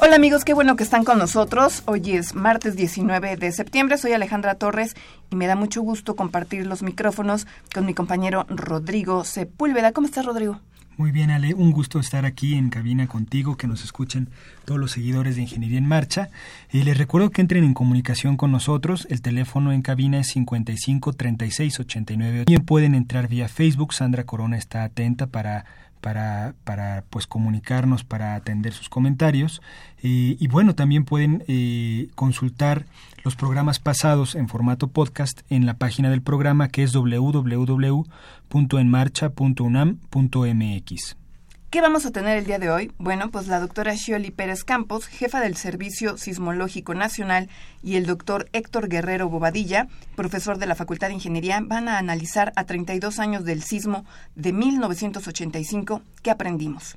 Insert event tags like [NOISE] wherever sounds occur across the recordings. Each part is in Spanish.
Hola amigos, qué bueno que están con nosotros. Hoy es martes 19 de septiembre, soy Alejandra Torres y me da mucho gusto compartir los micrófonos con mi compañero Rodrigo Sepúlveda. ¿Cómo estás, Rodrigo? Muy bien, Ale, un gusto estar aquí en cabina contigo, que nos escuchen todos los seguidores de Ingeniería en Marcha. Y les recuerdo que entren en comunicación con nosotros. El teléfono en cabina es 55 36 89. También pueden entrar vía Facebook. Sandra Corona está atenta para para, para pues comunicarnos, para atender sus comentarios. Y bueno, también pueden eh, consultar los programas pasados en formato podcast en la página del programa que es www.enmarcha.unam.mx. ¿Qué vamos a tener el día de hoy? Bueno, pues la doctora Shioli Pérez Campos, jefa del Servicio Sismológico Nacional, y el doctor Héctor Guerrero Bobadilla, profesor de la Facultad de Ingeniería, van a analizar a 32 años del sismo de 1985 que aprendimos.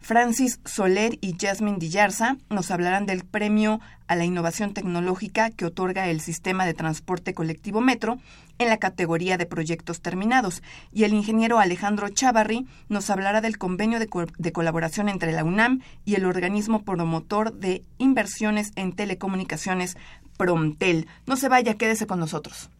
Francis Soler y Jasmine Dillarza nos hablarán del premio a la innovación tecnológica que otorga el sistema de transporte colectivo Metro en la categoría de proyectos terminados. Y el ingeniero Alejandro Chavarri nos hablará del convenio de, de colaboración entre la UNAM y el organismo promotor de inversiones en telecomunicaciones Promtel. No se vaya, quédese con nosotros.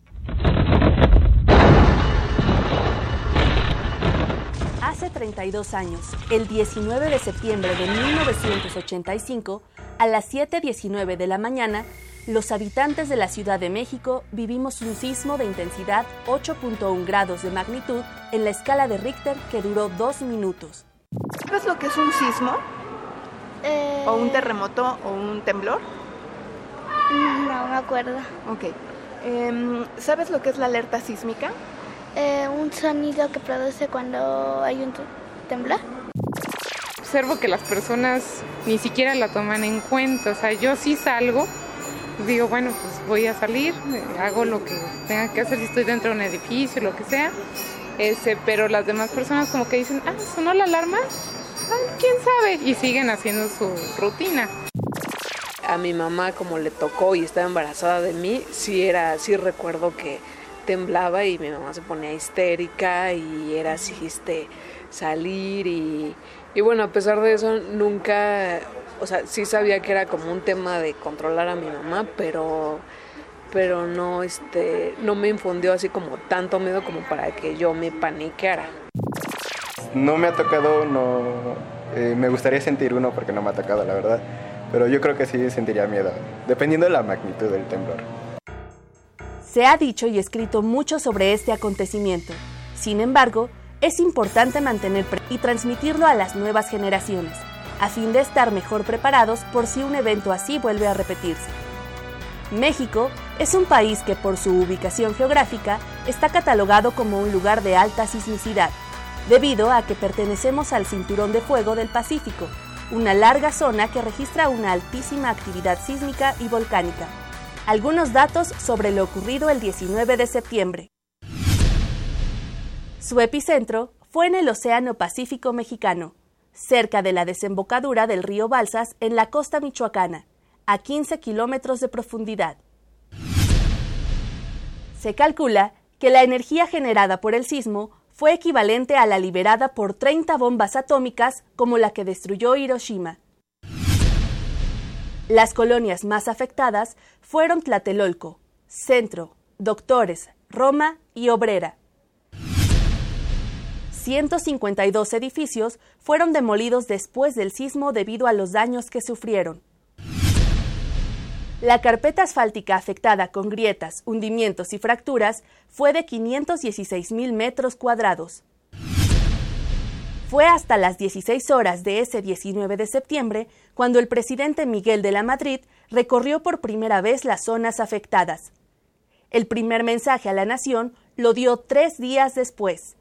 Hace 32 años, el 19 de septiembre de 1985, a las 7.19 de la mañana, los habitantes de la Ciudad de México vivimos un sismo de intensidad 8.1 grados de magnitud en la escala de Richter que duró dos minutos. ¿Sabes lo que es un sismo? Eh, ¿O un terremoto o un temblor? No me acuerdo. Ok. Em, ¿Sabes lo que es la alerta sísmica? Eh, un sonido que produce cuando hay un temblor. Observo que las personas ni siquiera la toman en cuenta. O sea, yo sí salgo, digo, bueno, pues voy a salir, hago lo que tenga que hacer si estoy dentro de un edificio, lo que sea. Ese, pero las demás personas como que dicen, ah, sonó la alarma, ah, quién sabe, y siguen haciendo su rutina a mi mamá como le tocó y estaba embarazada de mí, sí era, sí recuerdo que temblaba y mi mamá se ponía histérica y era así, este, salir y, y bueno, a pesar de eso nunca, o sea, sí sabía que era como un tema de controlar a mi mamá, pero pero no este no me infundió así como tanto miedo como para que yo me paniqueara. No me ha tocado, no eh, me gustaría sentir uno porque no me ha tocado, la verdad, pero yo creo que sí sentiría miedo, dependiendo de la magnitud del temblor. Se ha dicho y escrito mucho sobre este acontecimiento. Sin embargo, es importante mantener y transmitirlo a las nuevas generaciones, a fin de estar mejor preparados por si un evento así vuelve a repetirse. México es un país que por su ubicación geográfica está catalogado como un lugar de alta sismicidad, debido a que pertenecemos al Cinturón de Fuego del Pacífico, una larga zona que registra una altísima actividad sísmica y volcánica. Algunos datos sobre lo ocurrido el 19 de septiembre. Su epicentro fue en el Océano Pacífico mexicano, cerca de la desembocadura del río Balsas en la costa michoacana, a 15 kilómetros de profundidad. Se calcula que la energía generada por el sismo fue equivalente a la liberada por 30 bombas atómicas como la que destruyó Hiroshima. Las colonias más afectadas fueron Tlatelolco, Centro, Doctores, Roma y Obrera. 152 edificios fueron demolidos después del sismo debido a los daños que sufrieron. La carpeta asfáltica afectada con grietas, hundimientos y fracturas fue de 516 mil metros cuadrados. Fue hasta las 16 horas de ese 19 de septiembre cuando el presidente Miguel de la Madrid recorrió por primera vez las zonas afectadas. El primer mensaje a la nación lo dio tres días después.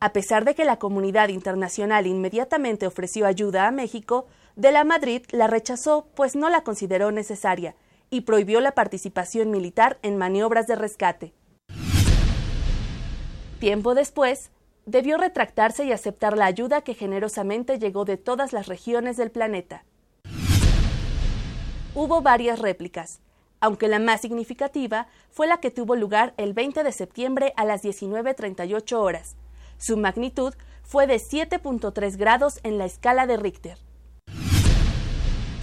A pesar de que la comunidad internacional inmediatamente ofreció ayuda a México, de la Madrid la rechazó pues no la consideró necesaria y prohibió la participación militar en maniobras de rescate. Tiempo después, debió retractarse y aceptar la ayuda que generosamente llegó de todas las regiones del planeta. Hubo varias réplicas, aunque la más significativa fue la que tuvo lugar el 20 de septiembre a las 19.38 horas. Su magnitud fue de 7.3 grados en la escala de Richter.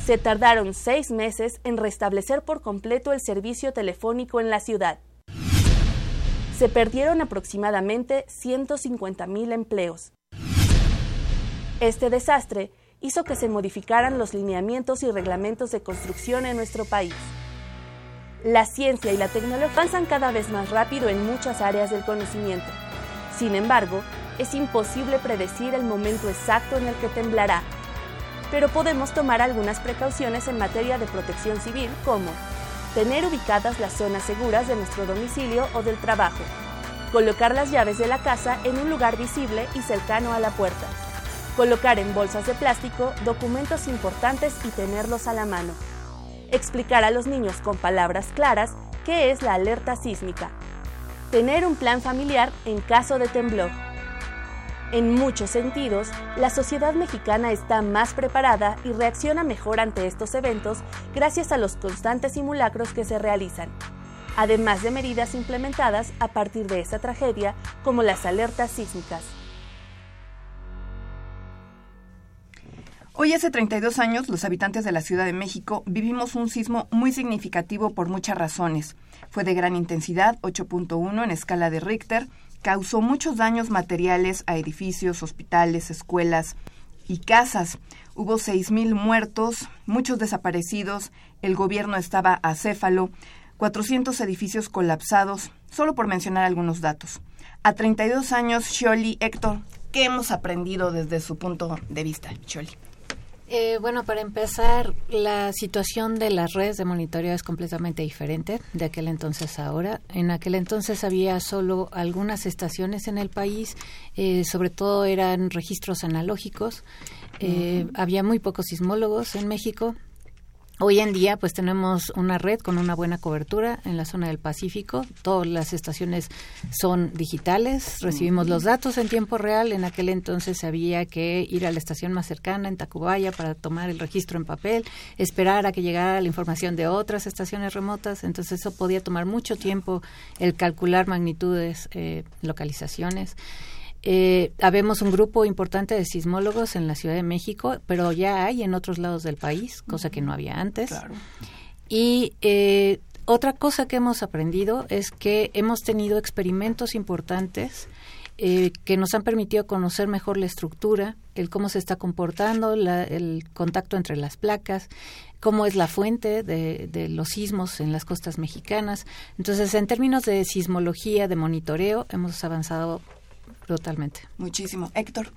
Se tardaron seis meses en restablecer por completo el servicio telefónico en la ciudad. Se perdieron aproximadamente 150.000 empleos. Este desastre hizo que se modificaran los lineamientos y reglamentos de construcción en nuestro país. La ciencia y la tecnología avanzan cada vez más rápido en muchas áreas del conocimiento. Sin embargo, es imposible predecir el momento exacto en el que temblará pero podemos tomar algunas precauciones en materia de protección civil como tener ubicadas las zonas seguras de nuestro domicilio o del trabajo, colocar las llaves de la casa en un lugar visible y cercano a la puerta, colocar en bolsas de plástico documentos importantes y tenerlos a la mano, explicar a los niños con palabras claras qué es la alerta sísmica, tener un plan familiar en caso de temblor, en muchos sentidos, la sociedad mexicana está más preparada y reacciona mejor ante estos eventos gracias a los constantes simulacros que se realizan, además de medidas implementadas a partir de esa tragedia como las alertas sísmicas. Hoy hace 32 años los habitantes de la Ciudad de México vivimos un sismo muy significativo por muchas razones. Fue de gran intensidad, 8.1 en escala de Richter, causó muchos daños materiales a edificios, hospitales, escuelas y casas. Hubo 6.000 muertos, muchos desaparecidos, el gobierno estaba acéfalo, 400 edificios colapsados, solo por mencionar algunos datos. A 32 años, Sholi, Héctor, ¿qué hemos aprendido desde su punto de vista, Sholi? Eh, bueno, para empezar, la situación de las redes de monitoreo es completamente diferente de aquel entonces a ahora. En aquel entonces había solo algunas estaciones en el país, eh, sobre todo eran registros analógicos. Eh, había muy pocos sismólogos en México, Hoy en día, pues tenemos una red con una buena cobertura en la zona del Pacífico. Todas las estaciones son digitales, recibimos los datos en tiempo real. En aquel entonces había que ir a la estación más cercana, en Tacubaya, para tomar el registro en papel, esperar a que llegara la información de otras estaciones remotas. Entonces eso podía tomar mucho tiempo el calcular magnitudes, eh, localizaciones. Eh, habemos un grupo importante de sismólogos en la Ciudad de México, pero ya hay en otros lados del país, cosa que no había antes. Y eh, otra cosa que hemos aprendido es que hemos tenido experimentos importantes eh, que nos han permitido conocer mejor la estructura, el cómo se está comportando, el contacto entre las placas, cómo es la fuente de, de, los sismos en las costas mexicanas. Entonces, en términos de sismología, de monitoreo, hemos avanzado Totalmente. Muchísimo. Héctor.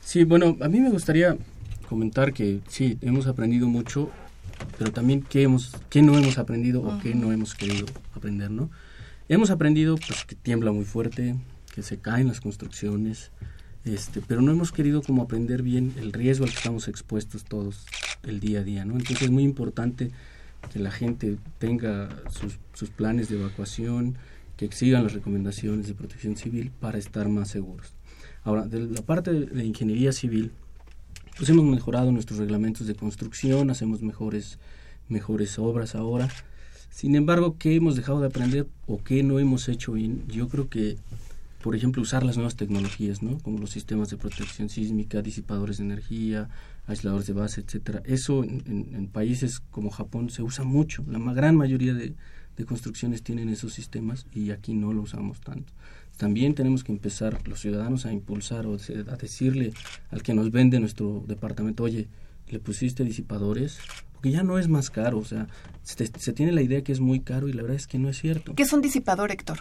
Sí, bueno, a mí me gustaría comentar que sí, hemos aprendido mucho, pero también qué, hemos, qué no hemos aprendido o qué no hemos querido aprender, ¿no? Hemos aprendido pues, que tiembla muy fuerte, que se caen las construcciones, este, pero no hemos querido como aprender bien el riesgo al que estamos expuestos todos el día a día, ¿no? Entonces es muy importante que la gente tenga sus, sus planes de evacuación, que sigan las recomendaciones de protección civil para estar más seguros. Ahora, de la parte de, ingeniería civil, pues hemos mejorado nuestros reglamentos de construcción, hacemos mejores, mejores obras ahora. Sin embargo, ¿qué hemos dejado de aprender o qué no hemos hecho bien? Yo creo que, por ejemplo, usar las nuevas tecnologías, ¿no? Como los sistemas de protección sísmica, disipadores de energía, aisladores de base, etcétera. Eso en, en países como Japón se usa mucho. La gran mayoría de, de construcciones tienen esos sistemas y aquí no lo usamos tanto. También tenemos que empezar los ciudadanos a impulsar o a decirle al que nos vende nuestro departamento, oye, le pusiste disipadores, porque ya no es más caro, o sea, se, tiene la idea que es muy caro y la verdad es que no es cierto. ¿Qué es un disipador, Héctor?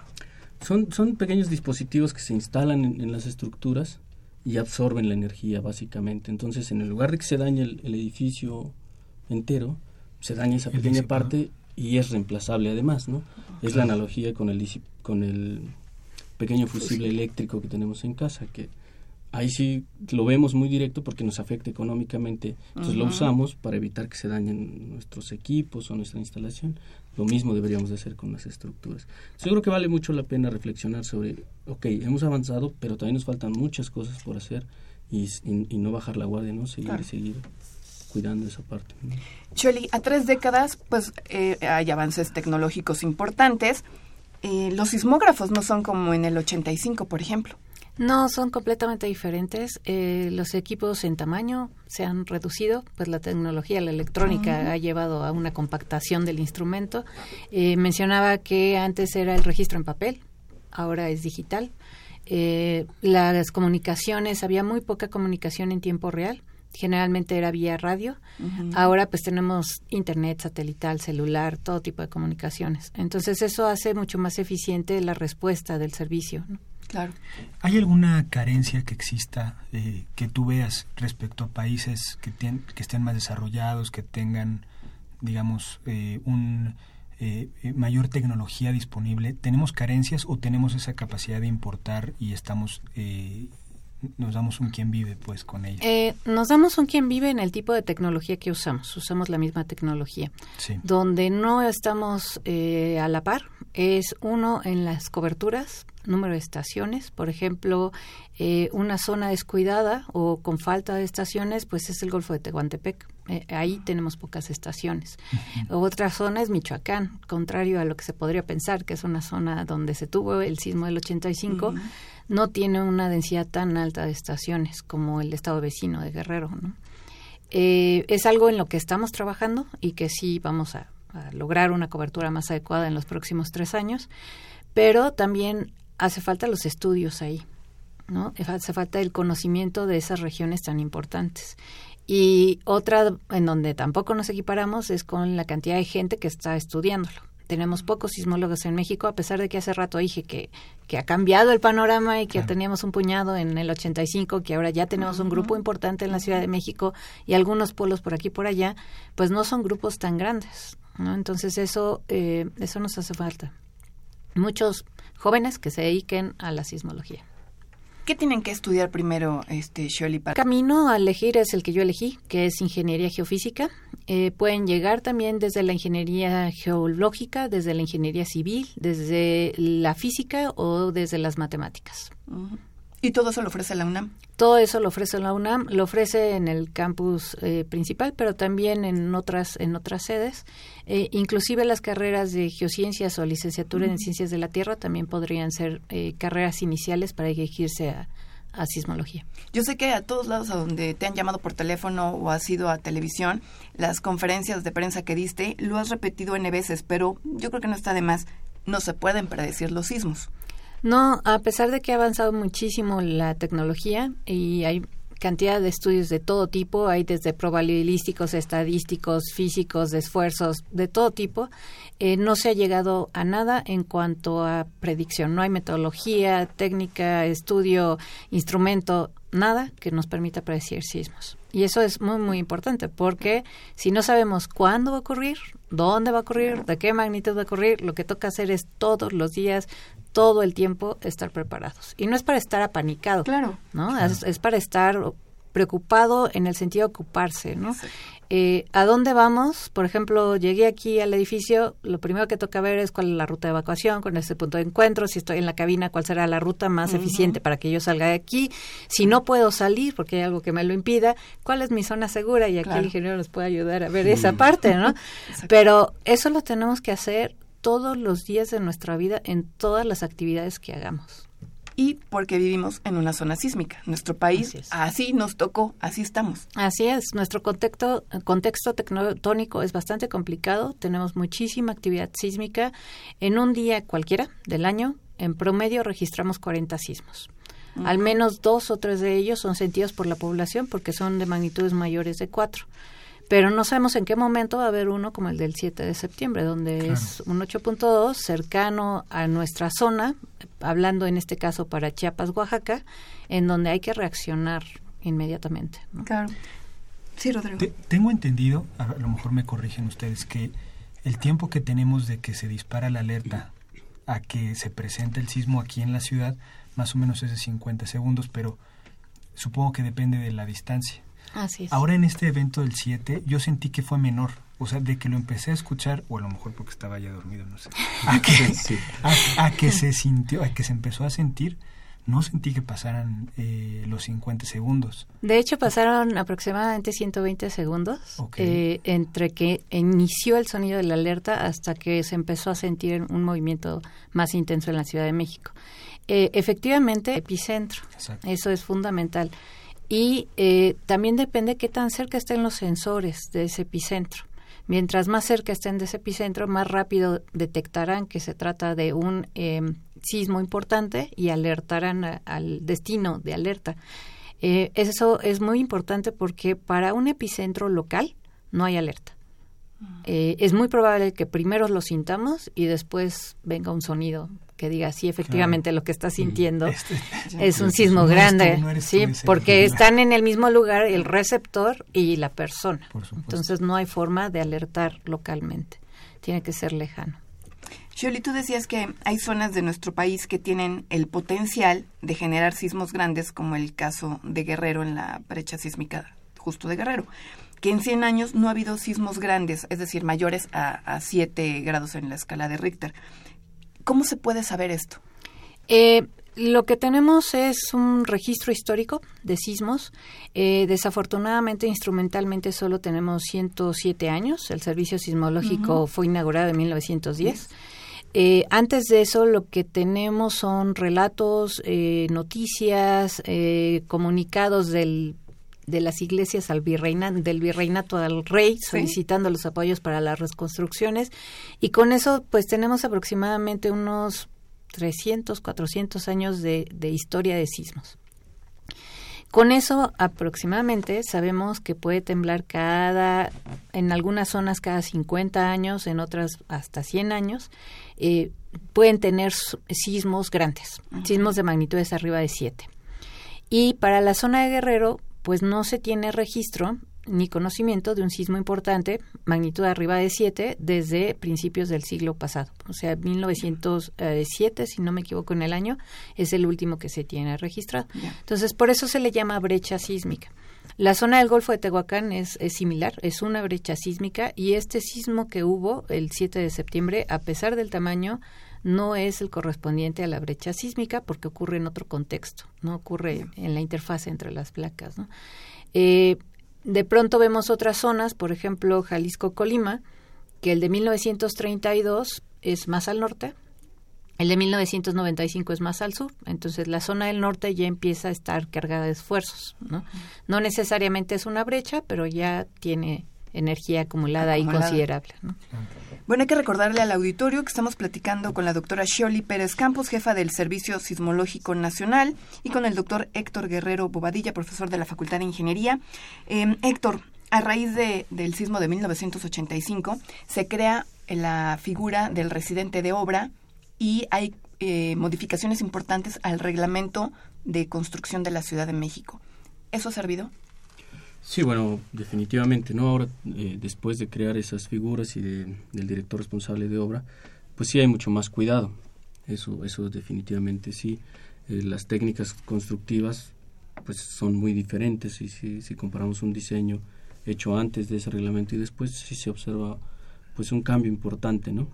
Son, son pequeños dispositivos que se instalan en, las estructuras y absorben la energía básicamente. Entonces, en el lugar de que se dañe el, edificio entero, se daña esa pequeña parte y es reemplazable además, ¿no? Es la analogía con el, con el pequeño fusible eléctrico que tenemos en casa, que ahí sí lo vemos muy directo porque nos afecta económicamente. Entonces lo usamos para evitar que se dañen nuestros equipos o nuestra instalación. Lo mismo deberíamos de hacer con las estructuras. Yo creo que vale mucho la pena reflexionar sobre, ok, hemos avanzado, pero también nos faltan muchas cosas por hacer y, no bajar la guardia, ¿no? Seguir y seguir cuidando esa parte. Choli, a tres décadas, pues eh, hay avances tecnológicos importantes. Eh, los sismógrafos no son como en el 85, por ejemplo. No, son completamente diferentes. Eh, los equipos en tamaño se han reducido, pues la tecnología, la electrónica ha llevado a una compactación del instrumento. Eh, mencionaba que antes era el registro en papel, ahora es digital. Eh, las comunicaciones, había muy poca comunicación en tiempo real generalmente era vía radio. Ahora pues tenemos internet, satelital, celular, todo tipo de comunicaciones. Entonces eso hace mucho más eficiente la respuesta del servicio. Claro. ¿Hay alguna carencia que exista eh, que tú veas respecto a países que, que estén más desarrollados, que tengan, digamos, eh, un eh, mayor tecnología disponible? ¿Tenemos carencias o tenemos esa capacidad de importar y estamos nos damos un quien vive pues con ella. Eh, nos damos un quien vive en el tipo de tecnología que usamos. Usamos la misma tecnología. Donde no estamos eh, a la par es uno en las coberturas, número de estaciones. Por ejemplo, eh, una zona descuidada o con falta de estaciones, pues es el Golfo de Tehuantepec. ahí tenemos pocas estaciones. Otra zona es Michoacán, contrario a lo que se podría pensar, que es una zona donde se tuvo el sismo del 85 no tiene una densidad tan alta de estaciones como el estado vecino de Guerrero. ¿no? Eh, es algo en lo que estamos trabajando y que sí vamos a, lograr una cobertura más adecuada en los próximos tres años, pero también hace falta los estudios ahí. ¿no? Hace falta el conocimiento de esas regiones tan importantes. Y otra en donde tampoco nos equiparamos es con la cantidad de gente que está estudiándolo tenemos pocos sismólogos en México, a pesar de que hace rato dije que, que ha cambiado el panorama y que teníamos un puñado en el 85, que ahora ya tenemos un grupo importante en la Ciudad de México y algunos pueblos por aquí y por allá, pues no son grupos tan grandes. ¿no? Entonces eso, eh, eso nos hace falta. Muchos jóvenes que se dediquen a la sismología. ¿Qué tienen que estudiar primero, este, Shirley? El camino a elegir es el que yo elegí, que es ingeniería geofísica. Eh, pueden llegar también desde la ingeniería geológica, desde la ingeniería civil, desde la física o desde las matemáticas. ¿Y todo eso lo ofrece la UNAM? Todo eso lo ofrece la UNAM, lo ofrece en el campus eh, principal, pero también en otras en otras sedes. Eh, inclusive las carreras de geociencias o licenciatura en ciencias de la Tierra también podrían ser eh, carreras iniciales para dirigirse a, a sismología. Yo sé que a todos lados a donde te han llamado por teléfono o has ido a televisión, las conferencias de prensa que diste, lo has repetido N veces, pero yo creo que no está de más. No se pueden predecir los sismos. No, a pesar de que ha avanzado muchísimo la tecnología y hay cantidad de estudios de todo tipo, hay desde probabilísticos, estadísticos, físicos, de esfuerzos, de todo tipo, eh, no se ha llegado a nada en cuanto a predicción. No hay metodología, técnica, estudio, instrumento, nada que nos permita predecir sismos. Y eso es muy, muy importante porque si no sabemos cuándo va a ocurrir, dónde va a ocurrir, de qué magnitud va a ocurrir, lo que toca hacer es todos los días todo el tiempo estar preparados. Y no es para estar apanicado, claro, ¿no? Es, para estar preocupado en el sentido de ocuparse, ¿no? Eh, ¿A dónde vamos? Por ejemplo, llegué aquí al edificio, lo primero que toca ver es cuál es la ruta de evacuación, con ese punto de encuentro, si estoy en la cabina, cuál será la ruta más eficiente para que yo salga de aquí, si no puedo salir porque hay algo que me lo impida, cuál es mi zona segura y aquí el ingeniero nos puede ayudar a ver esa parte, ¿no? [LAUGHS] Pero eso lo tenemos que hacer todos los días de nuestra vida en todas las actividades que hagamos. Y porque vivimos en una zona sísmica. Nuestro país así, nos tocó, así estamos. Así es, nuestro contexto, contexto tectónico es bastante complicado, tenemos muchísima actividad sísmica. En un día cualquiera del año, en promedio registramos 40 sismos. Al menos dos o tres de ellos son sentidos por la población porque son de magnitudes mayores de cuatro pero no sabemos en qué momento va a haber uno como el del 7 de septiembre, donde es un 8.2 cercano a nuestra zona, hablando en este caso para Chiapas, Oaxaca, en donde hay que reaccionar inmediatamente. Claro. Sí, Rodrigo. tengo entendido, a lo mejor me corrigen ustedes, que el tiempo que tenemos de que se dispara la alerta a que se presente el sismo aquí en la ciudad, más o menos es de 50 segundos, pero supongo que depende de la distancia. Ahora en este evento del 7 yo sentí que fue menor. O sea, de que lo empecé a escuchar, o a lo mejor porque estaba ya dormido, no sé. [LAUGHS] A que, se sintió, a que se empezó a sentir, no sentí que pasaran eh, los 50 segundos. De hecho, pasaron aproximadamente 120 segundos eh, entre que inició el sonido de la alerta hasta que se empezó a sentir un movimiento más intenso en la Ciudad de México. Eh, efectivamente, epicentro. Eso es fundamental y eh, también depende qué tan cerca estén los sensores de ese epicentro. Mientras más cerca estén de ese epicentro, más rápido detectarán que se trata de un em, sismo importante y alertarán al destino de alerta. Eh, eso es muy importante porque para un epicentro local no hay alerta. Mm. Eh, es muy probable que primero lo sintamos y después venga un sonido que diga sí efectivamente lo que está sintiendo este, [LAUGHS] es un sismo grande sí porque están en el mismo lugar el receptor y la persona. Entonces no hay forma de alertar localmente. Tiene que ser lejano. Shirley, tú decías que hay zonas de nuestro país que tienen el potencial de generar sismos grandes, como el caso de Guerrero en la brecha sísmica justo de Guerrero, que en 100 años no ha habido sismos grandes, es decir, mayores a, a 7 grados en la escala de Richter. ¿Cómo se puede saber esto? Eh, lo que tenemos es un registro histórico de sismos. Eh, desafortunadamente, instrumentalmente solo tenemos 107 años. El servicio sismológico fue inaugurado en 1910. Eh, antes de eso, lo que tenemos son relatos, noticias, comunicados del de las iglesias al virreina, del virreinato al rey, solicitando los apoyos para las reconstrucciones. Y con eso, pues tenemos aproximadamente unos 300, 400 años de, de historia de sismos. Con eso aproximadamente sabemos que puede temblar cada, en algunas zonas cada 50 años, en otras hasta 100 años. Eh, pueden tener sismos grandes, sismos de magnitudes arriba de 7. Y para la zona de Guerrero pues no se tiene registro ni conocimiento de un sismo importante, magnitud arriba de 7, desde principios del siglo pasado. O sea, 1907, si no me equivoco en el año, es el último que se tiene registrado. Entonces, por eso se le llama brecha sísmica. La zona del Golfo de Tehuacán es, es, similar, es una brecha sísmica y este sismo que hubo el 7 de septiembre, a pesar del tamaño, no es el correspondiente a la brecha sísmica porque ocurre en otro contexto, no ocurre en la interfase entre las placas. Eh, de pronto vemos otras zonas, por ejemplo Jalisco-Colima, que el de 1932 es más al norte, el de 1995 es más al sur, entonces la zona del norte ya empieza a estar cargada de esfuerzos, ¿no? No necesariamente es una brecha, pero ya tiene energía acumulada, y considerable. Bueno, hay que recordarle al auditorio que estamos platicando con la doctora Shioli Pérez Campos, jefa del Servicio Sismológico Nacional, y con el doctor Héctor Guerrero Bobadilla, profesor de la Facultad de Ingeniería. Em, Héctor, a raíz de, del sismo de 1985, se crea la figura del residente de obra y hay eh, modificaciones importantes al reglamento de construcción de la Ciudad de México. ¿Eso ha servido? Sí, bueno, definitivamente, ¿no? Ahora, eh, después de crear esas figuras y del director responsable de obra, pues sí hay mucho más cuidado. Eso, eso definitivamente sí. Eh, las técnicas constructivas, pues son muy diferentes y si, si comparamos un diseño hecho antes de ese reglamento y después, sí se observa pues un cambio importante, ¿no?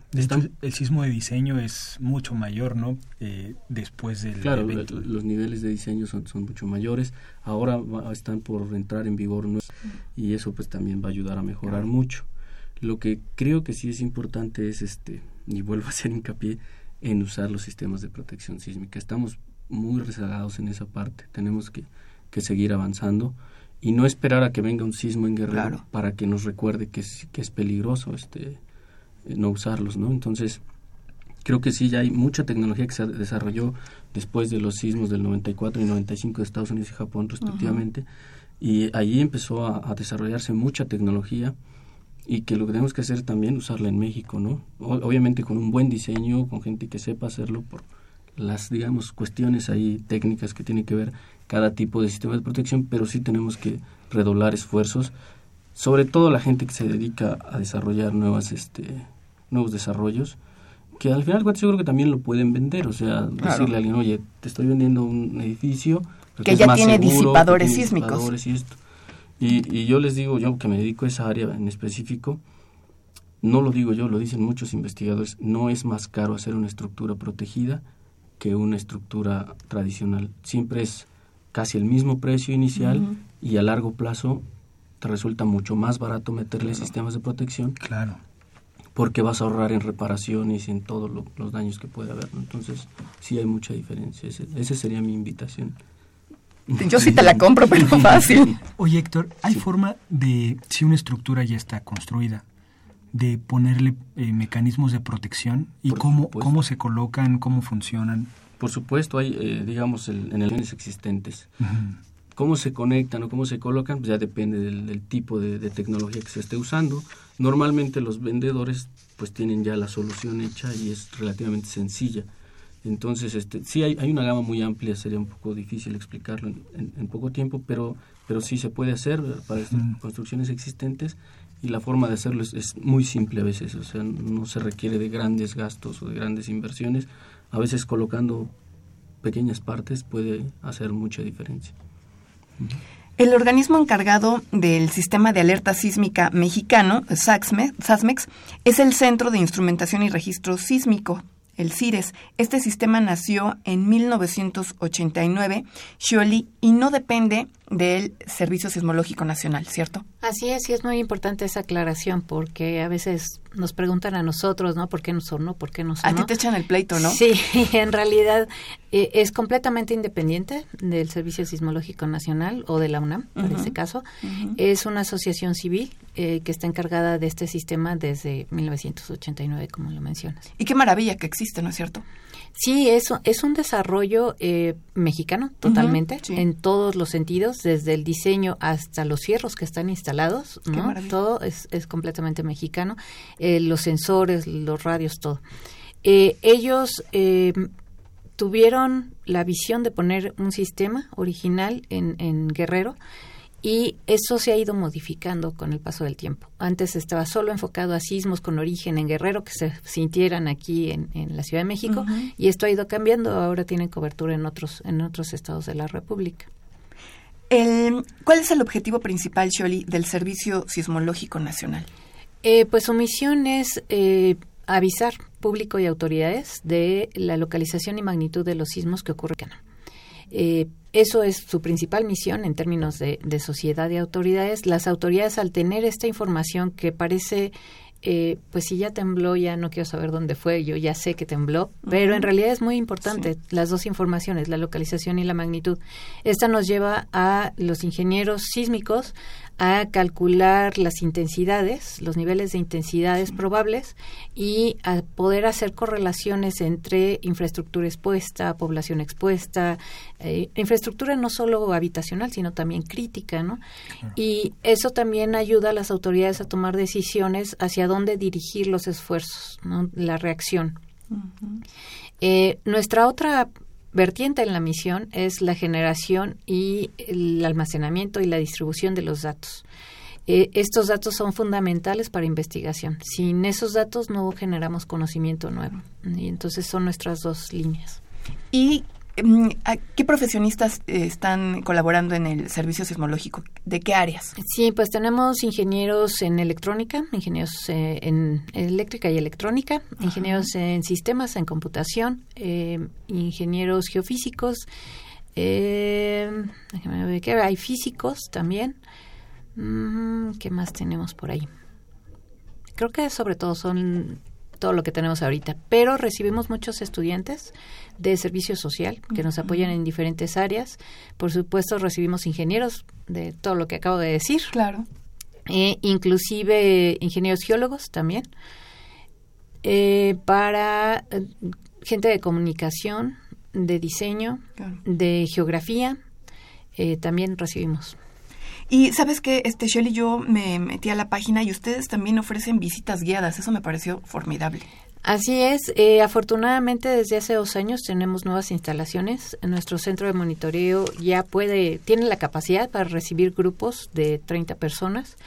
el sismo de diseño es mucho mayor, ¿no? Eh, después del claro, evento. los niveles de diseño son, son mucho mayores. Ahora están por entrar en vigor y eso pues también va a ayudar a mejorar mucho. Lo que creo que sí es importante es este y vuelvo a hacer hincapié en usar los sistemas de protección sísmica. Estamos muy rezagados en esa parte. Tenemos que, que seguir avanzando y no esperar a que venga un sismo en Guerrero para que nos recuerde que es, que es peligroso este eh, no usarlos, ¿no? Entonces, creo que sí, ya hay mucha tecnología que se desarrolló después de los sismos del 94 y 95 de Estados Unidos y Japón, respectivamente, y allí empezó a, desarrollarse mucha tecnología y que lo que tenemos que hacer también usarla en México, ¿no? obviamente con un buen diseño, con gente que sepa hacerlo por las, digamos, cuestiones ahí técnicas que tiene que ver cada tipo de sistema de protección, pero sí tenemos que redoblar esfuerzos, sobre todo la gente que se dedica a desarrollar nuevas, este, nuevos desarrollos, que al final yo creo que también lo pueden vender, o sea, decirle a alguien, oye, te estoy vendiendo un edificio que, ya tiene disipadores sísmicos. y, esto. Y, y yo les digo, yo que me dedico a esa área en específico, no lo digo yo, lo dicen muchos investigadores, no es más caro hacer una estructura protegida que una estructura tradicional. Siempre es casi el mismo precio inicial y a largo plazo te resulta mucho más barato meterle sistemas de protección. Claro porque vas a ahorrar en reparaciones y en todos los daños que puede haber. Entonces, sí hay mucha diferencia. Esa sería mi invitación. Yo sí te la compro, pero [LAUGHS] fácil. Oye, Héctor, ¿hay forma de, si una estructura ya está construida, de ponerle eh, mecanismos de protección y cómo, cómo se colocan, cómo funcionan? Por supuesto, hay, eh, digamos, en el, existentes. Cómo se conectan o cómo se colocan, pues ya depende del, tipo de, tecnología que se esté usando. Normalmente los vendedores pues tienen ya la solución hecha y es relativamente sencilla. Entonces, este, sí hay, hay una gama muy amplia, sería un poco difícil explicarlo en, poco tiempo, pero, pero sí se puede hacer para estas construcciones existentes y la forma de hacerlo es, muy simple a veces, o sea, no se requiere de grandes gastos o de grandes inversiones. A veces colocando pequeñas partes puede hacer mucha diferencia. El organismo encargado del sistema de alerta sísmica mexicano, SASMEX, es el Centro de Instrumentación y Registro Sísmico, el CIRES. Este sistema nació en 1989, Shioli, y no depende del Servicio Sismológico Nacional, ¿cierto? Así es, y es muy importante esa aclaración porque a veces nos preguntan a nosotros, ¿no? ¿Por qué no sonó? ¿Por qué no sonó? A ti te echan el pleito, ¿no? Sí, [LAUGHS] en realidad eh, es completamente independiente del Servicio Sismológico Nacional o de la UNAM, en este caso. Es una asociación civil eh, que está encargada de este sistema desde 1989, como lo mencionas. Y qué maravilla que existe, ¿no es cierto? Sí, eso es un desarrollo eh, mexicano totalmente, en todos los sentidos, desde el diseño hasta los fierros que están instalados, ¿no? Todo es, es, completamente mexicano, eh, los sensores, los radios, todo. Eh, ellos tuvieron la visión de poner un sistema original en, en Guerrero, y eso se ha ido modificando con el paso del tiempo. Antes estaba solo enfocado a sismos con origen en Guerrero que se sintieran aquí en, la Ciudad de México y esto ha ido cambiando. Ahora tienen cobertura en otros, en otros estados de la República. ¿Cuál es el objetivo principal, Sholi, del Servicio Sismológico Nacional? Eh, pues su misión es eh, avisar público y autoridades de la localización y magnitud de los sismos que ocurren. Eh, eso es su principal misión en términos de, sociedad y autoridades. Las autoridades, al tener esta información que parece eh, pues si ya tembló, ya no quiero saber dónde fue, yo ya sé que tembló, pero en realidad es muy importante las dos informaciones, la localización y la magnitud. Esta nos lleva a los ingenieros sísmicos a calcular las intensidades, los niveles de intensidades probables y a poder hacer correlaciones entre infraestructura expuesta, población expuesta, eh, infraestructura no solo habitacional, sino también crítica, ¿no? Y eso también ayuda a las autoridades a tomar decisiones hacia dónde dirigir los esfuerzos, ¿no? La reacción. Eh, nuestra otra vertiente en la misión es la generación y el almacenamiento y la distribución de los datos. Eh, estos datos son fundamentales para investigación. Sin esos datos no generamos conocimiento nuevo. Y entonces son nuestras dos líneas. ¿Y ¿Qué profesionistas eh, están colaborando en el servicio sismológico? ¿De qué áreas? Sí, pues tenemos ingenieros en electrónica, ingenieros eh, en eléctrica y electrónica, ingenieros en sistemas, en computación, eh, ingenieros geofísicos, eh, hay físicos también. Mm, ¿Qué más tenemos por ahí? Creo que sobre todo son todo lo que tenemos ahorita. Pero recibimos muchos estudiantes de servicio social que nos apoyan en diferentes áreas. Por supuesto, recibimos ingenieros de todo lo que acabo de decir. Claro. Eh, inclusive ingenieros geólogos también. Eh, para eh, gente de comunicación, de diseño, de geografía, también recibimos. Y sabes que, este, Shelly, yo me metí a la página y ustedes también ofrecen visitas guiadas. Eso me pareció formidable. Así es. Eh, afortunadamente, desde hace dos años tenemos nuevas instalaciones. Nuestro centro de monitoreo ya puede, tiene la capacidad para recibir grupos de 30 personas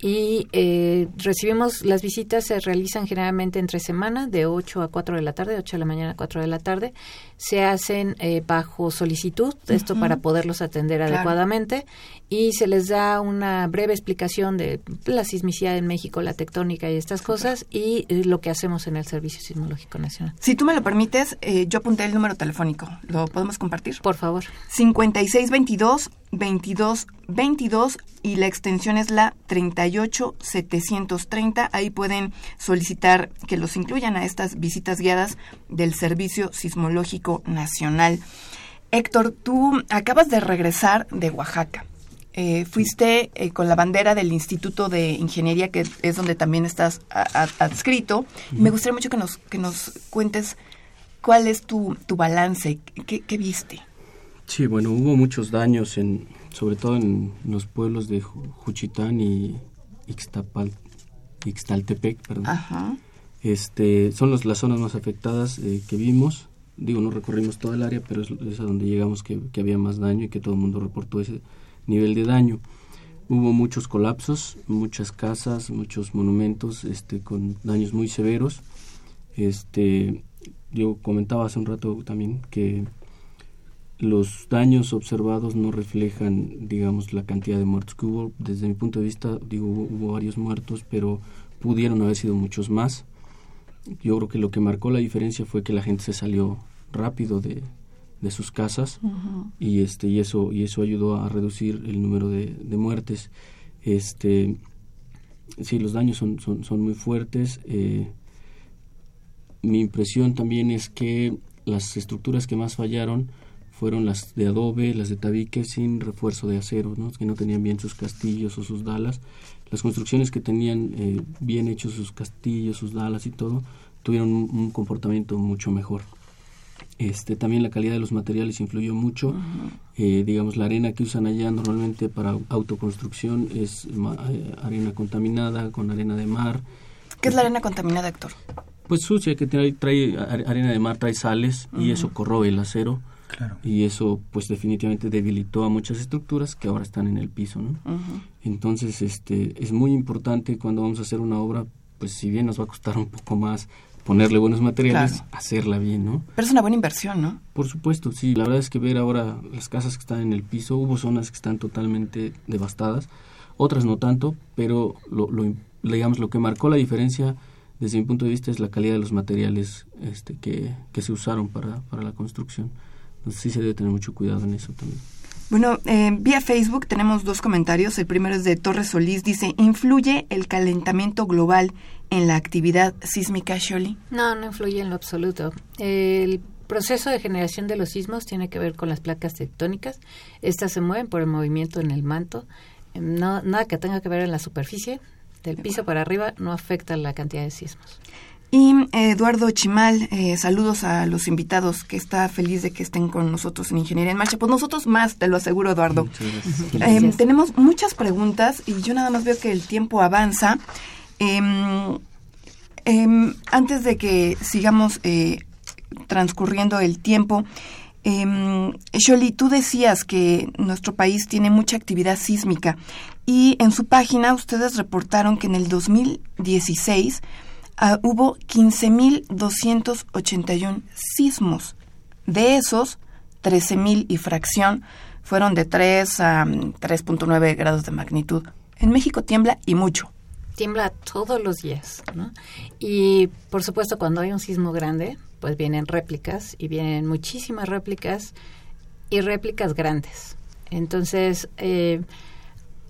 y eh, recibimos, las visitas se realizan generalmente entre semana de 8 a 4 de la tarde, 8 de la mañana a 4 de la tarde. Se hacen eh, bajo solicitud, esto para poderlos atender adecuadamente y se les da una breve explicación de la sismicidad en México, la tectónica y estas cosas y lo que hacemos en el Servicio Sismológico Nacional. Si tú me lo permites, eh, yo apunté el número telefónico. ¿Lo podemos compartir? Por favor. 5622 2222 y la extensión es la 38730. Ahí pueden solicitar que los incluyan a estas visitas guiadas del Servicio Sismológico Nacional. Héctor, tú acabas de regresar de Oaxaca. Eh, fuiste eh, con la bandera del Instituto de Ingeniería, que es donde también estás adscrito. Me gustaría mucho que nos, que nos cuentes cuál es tu, tu balance, qué, viste. Sí, bueno, hubo muchos daños, en, sobre todo en los pueblos de Juchitán y Ixtapal, Ixtaltepec, perdón. Este, son los, las zonas más afectadas eh, que vimos. Digo, no recorrimos toda el área, pero es, es a donde llegamos que, que había más daño y que todo el mundo reportó ese, nivel de daño. Hubo muchos colapsos, muchas casas, muchos monumentos este, con daños muy severos. Este, yo comentaba hace un rato también que los daños observados no reflejan, digamos, la cantidad de muertos que hubo. Desde mi punto de vista, digo, hubo, varios muertos, pero pudieron haber sido muchos más. Yo creo que lo que marcó la diferencia fue que la gente se salió rápido de, de sus casas y este y eso y eso ayudó a reducir el número de, muertes este sí los daños son son, son muy fuertes eh, mi impresión también es que las estructuras que más fallaron fueron las de adobe, las de tabique sin refuerzo de acero, ¿no? que no tenían bien sus castillos o sus dalas. Las construcciones que tenían eh, bien hechos sus castillos, sus dalas y todo, tuvieron un comportamiento mucho mejor. Este, también la calidad de los materiales influyó mucho. Eh, digamos, la arena que usan allá normalmente para autoconstrucción es eh, arena contaminada con arena de mar. ¿Qué es la arena contaminada, Héctor? Pues sucia, que trae, trae arena de mar, trae sales y eso corroe el acero. Y eso, pues definitivamente debilitó a muchas estructuras que ahora están en el piso, ¿no? Entonces, este, es muy importante cuando vamos a hacer una obra, pues si bien nos va a costar un poco más ponerle buenos materiales, hacerla bien, ¿no? Pero es una buena inversión, ¿no? Por supuesto, sí. La verdad es que ver ahora las casas que están en el piso, hubo zonas que están totalmente devastadas, otras no tanto, pero lo, lo digamos lo que marcó la diferencia desde mi punto de vista es la calidad de los materiales este, que, que se usaron para, para la construcción. Entonces sí se debe tener mucho cuidado en eso también. Bueno, eh, vía Facebook tenemos dos comentarios. El primero es de Torres Solís. Dice, ¿influye el calentamiento global en la actividad sísmica, Shirley? No, no influye en lo absoluto. El proceso de generación de los sismos tiene que ver con las placas tectónicas. Estas se mueven por el movimiento en el manto. No, nada que tenga que ver en la superficie. Del piso para arriba no afecta la cantidad de sismos. Y Eduardo Chimal, eh, saludos a los invitados, que está feliz de que estén con nosotros en Ingeniería en Marcha. Pues nosotros más, te lo aseguro, Eduardo. Eh, tenemos muchas preguntas y yo nada más veo que el tiempo avanza. Em, em, antes de que sigamos eh, transcurriendo el tiempo, eh, tú decías que nuestro país tiene mucha actividad sísmica y en su página ustedes reportaron que en el 2016 uh, hubo 15.281 sismos. De esos, 13.000 y fracción fueron de 3 a 3.9 grados de magnitud. En México tiembla y mucho. Tiembla todos los días, ¿no? Y por supuesto cuando hay un sismo grande, pues vienen réplicas y vienen muchísimas réplicas y réplicas grandes. Entonces, eh,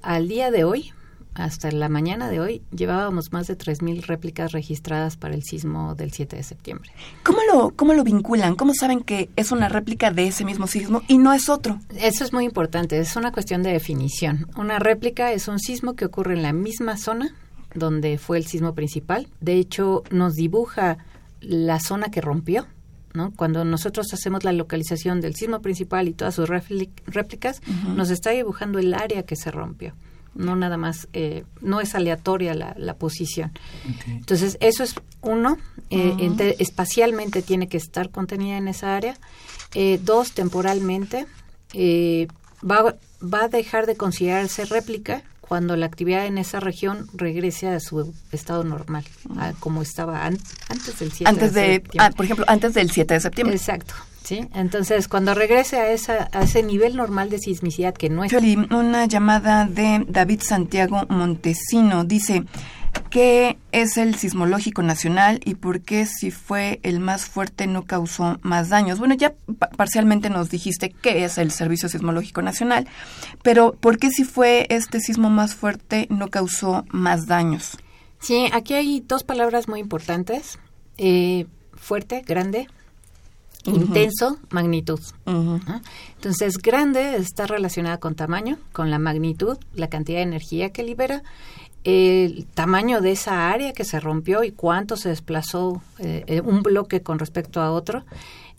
al día de hoy, hasta la mañana de hoy llevábamos más de 3.000 réplicas registradas para el sismo del 7 de septiembre. ¿Cómo lo, ¿Cómo lo vinculan? ¿Cómo saben que es una réplica de ese mismo sismo y no es otro? Eso es muy importante, es una cuestión de definición. Una réplica es un sismo que ocurre en la misma zona donde fue el sismo principal. De hecho, nos dibuja la zona que rompió. ¿no? Cuando nosotros hacemos la localización del sismo principal y todas sus réplicas, nos está dibujando el área que se rompió no nada más, eh, no es aleatoria la, la posición. Entonces, eso es uno, eh, espacialmente tiene que estar contenida en esa área. Eh, dos, temporalmente, va, va a dejar de considerarse réplica cuando la actividad en esa región regrese a su estado normal, como estaba antes del 7 antes de, ah, por ejemplo, antes del 7 de septiembre. Exacto. ¿Sí? Entonces, cuando regrese a, esa, a ese nivel normal de sismicidad que no es... Una llamada de David Santiago Montesino dice... ¿Qué es el sismológico nacional y por qué si fue el más fuerte no causó más daños? Bueno, ya parcialmente nos dijiste qué es el Servicio Sismológico Nacional, pero ¿por qué si fue este sismo más fuerte no causó más daños? Sí, aquí hay dos palabras muy importantes. Eh, fuerte, grande, Intenso, magnitud. Entonces, grande está relacionada con tamaño, con la magnitud, la cantidad de energía que libera, el tamaño de esa área que se rompió y cuánto se desplazó eh, eh, un bloque con respecto a otro.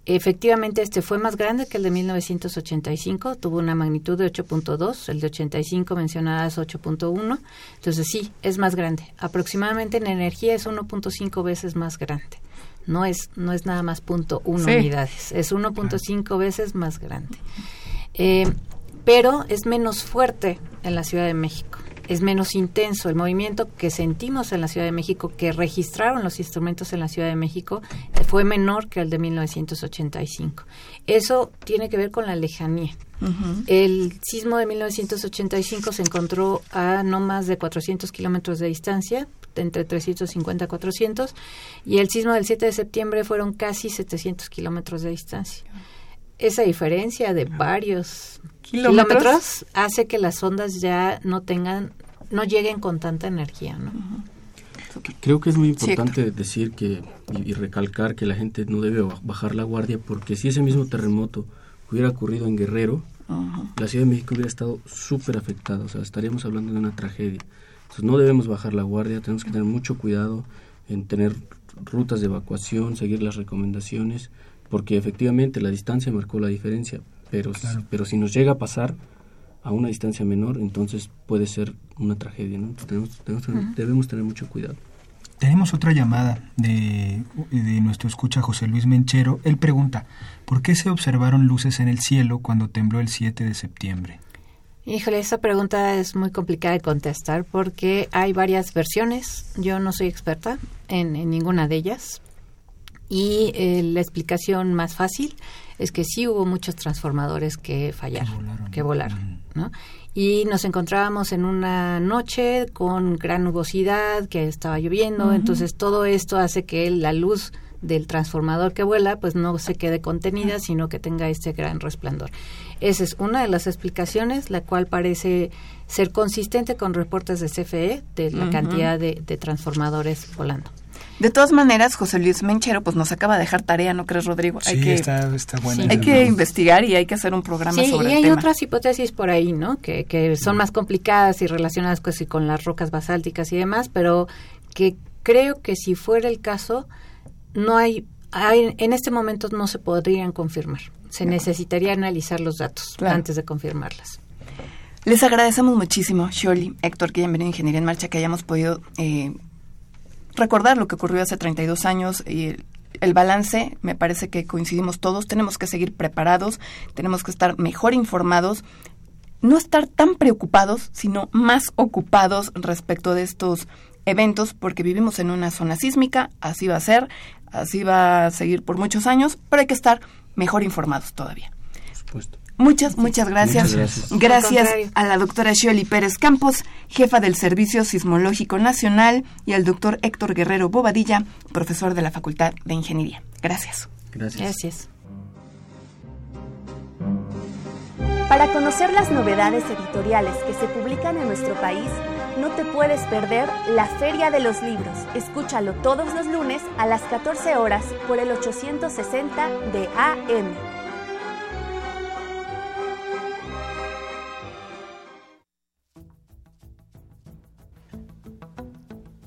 Efectivamente, este fue más grande que el de 1985, tuvo una magnitud de 8.2, el de 85 mencionada es 8.1, entonces sí, es más grande. Aproximadamente en energía es 1.5 veces más grande no es, no es nada más punto uno unidades, es 1.5 veces más grande. Eh, pero es menos fuerte en la Ciudad de México, es menos intenso. El movimiento que sentimos en la Ciudad de México, que registraron los instrumentos en la Ciudad de México, fue menor que el de 1985. Eso tiene que ver con la lejanía. El sismo de 1985 se encontró a no más de 400 kilómetros de distancia, entre 350 y 400, y el sismo del 7 de septiembre fueron casi 700 kilómetros de distancia. Esa diferencia de varios kilómetros, hace que las ondas ya no tengan, no lleguen con tanta energía, ¿no? Creo que es muy importante decir que y, recalcar que la gente no debe bajar la guardia porque si ese mismo terremoto hubiera ocurrido en Guerrero, la Ciudad de México hubiera estado súper afectada, o sea, estaríamos hablando de una tragedia. No debemos bajar la guardia, tenemos que tener mucho cuidado en tener rutas de evacuación, seguir las recomendaciones, porque efectivamente la distancia marcó la diferencia, pero, pero si nos llega a pasar a una distancia menor, entonces puede ser una tragedia, ¿no? debemos tener mucho cuidado. Tenemos otra llamada de, de, nuestro escucha José Luis Menchero. Él pregunta, ¿por qué se observaron luces en el cielo cuando tembló el 7 de septiembre? Híjole, esa pregunta es muy complicada de contestar porque hay varias versiones. Yo no soy experta en, ninguna de ellas. Y eh, la explicación más fácil es que sí hubo muchos transformadores que fallaron, que volaron, ¿no? Y nos encontrábamos en una noche con gran nubosidad, que estaba lloviendo, entonces todo esto hace que la luz del transformador que vuela pues no se quede contenida, sino que tenga este gran resplandor. Esa es una de las explicaciones, la cual parece ser consistente con reportes de CFE de la cantidad de, transformadores volando. De todas maneras, José Luis Menchero pues nos acaba de dejar tarea, ¿no crees, Rodrigo? hay que, está, buena Hay que investigar y hay que hacer un programa sobre y hay otras hipótesis por ahí, ¿no? Que, que son más complicadas y relacionadas pues, con las rocas basálticas y demás, pero que creo que si fuera el caso, no hay, en este momento no se podrían confirmar. Se necesitaría analizar los datos antes de confirmarlas. Les agradecemos muchísimo, Shirley, Héctor, que hayan venido a Ingeniería en Marcha, que hayamos podido eh, recordar lo que ocurrió hace 32 años y el, balance, me parece que coincidimos todos, tenemos que seguir preparados, tenemos que estar mejor informados, no estar tan preocupados, sino más ocupados respecto de estos eventos, porque vivimos en una zona sísmica, así va a ser, así va a seguir por muchos años, pero hay que estar mejor informados todavía. Por supuesto. Muchas, muchas gracias. gracias. a la doctora Shioli Pérez Campos, jefa del Servicio Sismológico Nacional, y al doctor Héctor Guerrero Bobadilla, profesor de la Facultad de Ingeniería. Gracias. Gracias. Gracias. Para conocer las novedades editoriales que se publican en nuestro país, no te puedes perder la Feria de los Libros. Escúchalo todos los lunes a las 14 horas por el 860 de AM.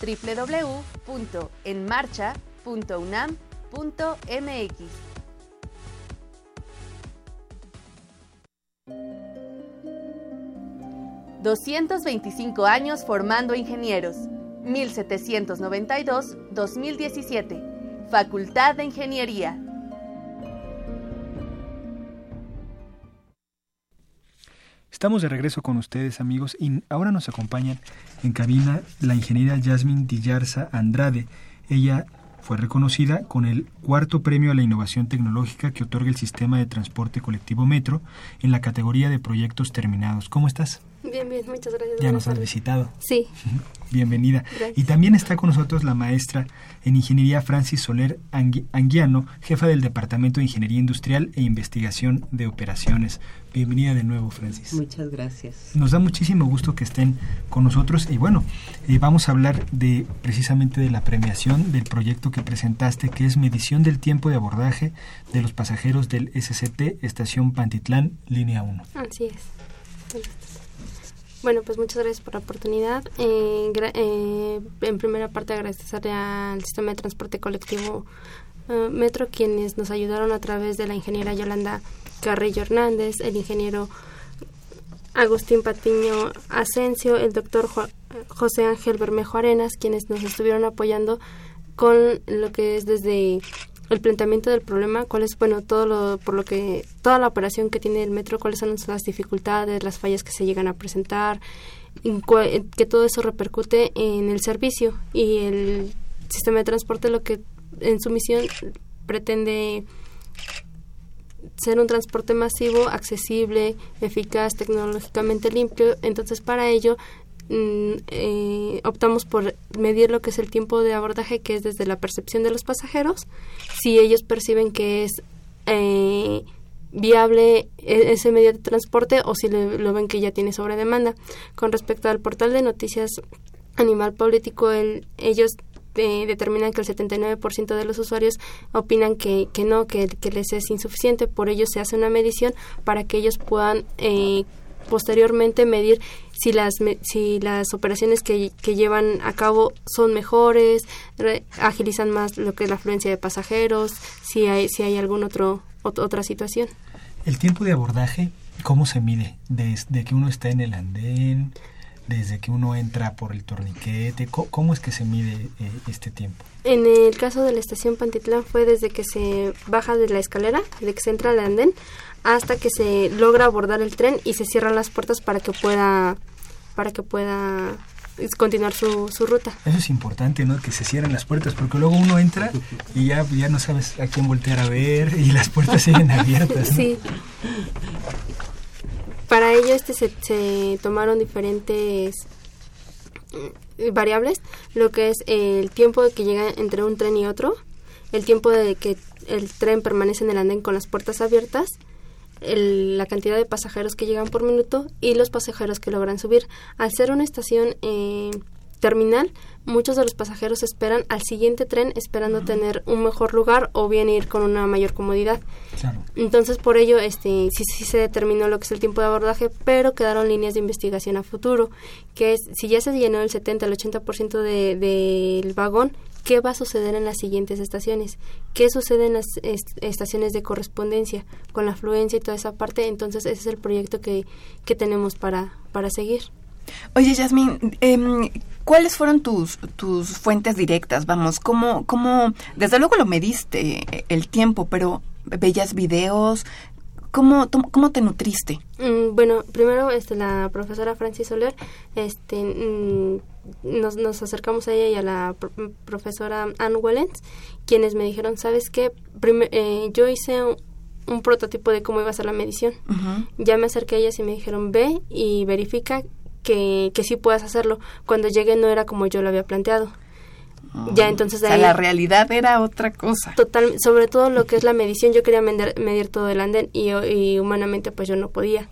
www.enmarcha.unam.mx. ...225 años formando ingenieros... ...1792-2017... ...Facultad de Ingeniería... Estamos de regreso con ustedes amigos y ahora nos acompañan en cabina la ingeniera Jasmine Dillarza Andrade. Ella fue reconocida con el cuarto premio a la innovación tecnológica que otorga el sistema de transporte colectivo Metro en la categoría de proyectos terminados. ¿Cómo estás? Bien, bien, muchas gracias. Ya nos has visitado. Sí. [LAUGHS] Bienvenida. Y también está con nosotros la maestra en Ingeniería Francis Soler Anguiano, jefa del Departamento de Ingeniería Industrial e Investigación de Operaciones. Bienvenida de nuevo, Francis. Muchas gracias. Nos da muchísimo gusto que estén con nosotros y bueno, eh, vamos a hablar de precisamente de la premiación del proyecto que presentaste, que es medición del tiempo de abordaje de los pasajeros del SCT Estación Pantitlán, línea 1. Así es. Bueno, pues muchas gracias por la oportunidad. Eh, eh, en primera parte agradecerle al sistema de transporte colectivo eh, Metro, quienes nos ayudaron a través de la ingeniera Yolanda Carrillo Hernández, el ingeniero Agustín Patiño Asensio, el doctor José Ángel Bermejo Arenas, quienes nos estuvieron apoyando con lo que es desde el planteamiento del problema, cuál es, bueno, todo lo, por lo que, toda la operación que tiene el metro, cuáles son las dificultades, las fallas que se llegan a presentar, que todo eso repercute en el servicio y el sistema de transporte lo que en su misión pretende ser un transporte masivo, accesible, eficaz, tecnológicamente limpio. Entonces, para ello Mm, eh, optamos por medir lo que es el tiempo de abordaje, que es desde la percepción de los pasajeros. Si ellos perciben que es eh, viable e-, ese medio de transporte o si lo ven que ya tiene sobre demanda. Con respecto al portal de noticias Animal Político, ellos eh, determinan que el 79% de los usuarios opinan que, que no, que, que, les es insuficiente. Por ello se hace una medición para que ellos puedan eh, posteriormente medir si las si las operaciones que, que llevan a cabo son mejores agilizan más lo que es la afluencia de pasajeros si hay si hay algún otro otra situación. El tiempo de abordaje cómo se mide desde que uno está en el andén desde que uno entra por el torniquete cómo, es que se mide eh, este tiempo en el caso de la estación Pantitlán fue desde que se baja de la escalera de que se entra al andén hasta que se logra abordar el tren y se cierran las puertas para que pueda para que pueda continuar su, su ruta. Eso es importante, ¿no? Que se cierren las puertas, porque luego uno entra y ya, ya no sabes a quién voltear a ver y las puertas [LAUGHS] siguen abiertas. Sí. Para ello este se, se tomaron diferentes eh, variables, lo que es el tiempo de que llega entre un tren y otro, el tiempo de que el tren permanece en el andén con las puertas abiertas, la cantidad de pasajeros que llegan por minuto y los pasajeros que logran subir. Al ser una estación eh, terminal, muchos de los pasajeros esperan al siguiente tren esperando tener un mejor lugar o bien ir con una mayor comodidad. Entonces, por ello, este, sí, sí se determinó lo que es el tiempo de abordaje, pero quedaron líneas de investigación a futuro, que es, si ya se llenó el 70, el 80% del de, vagón, ¿qué va a suceder en las siguientes estaciones? ¿Qué sucede en las estaciones de correspondencia con la afluencia y toda esa parte? Entonces, ese es el proyecto que, que tenemos para, para seguir. Oye, Yasmin, eh, ¿cuáles fueron tus, tus fuentes directas? Vamos, ¿cómo, ¿cómo, desde luego lo mediste eh, el tiempo, pero veías videos? ¿Cómo, cómo te nutriste? Mm, bueno, primero este, la profesora Francis Soler, este, mm, nos, nos, acercamos a ella y a la profesora Ann Wellens, quienes me dijeron, ¿sabes qué? Eh, yo hice un, prototipo de cómo iba a ser la medición. Ya me acerqué a ellas y me dijeron, ve y verifica que, que sí puedas hacerlo. Cuando llegué no era como yo lo había planteado. ya ah, entonces o la realidad era otra cosa. Total, sobre todo lo que es la medición, yo quería medir, medir todo el andén y, y humanamente pues yo no podía.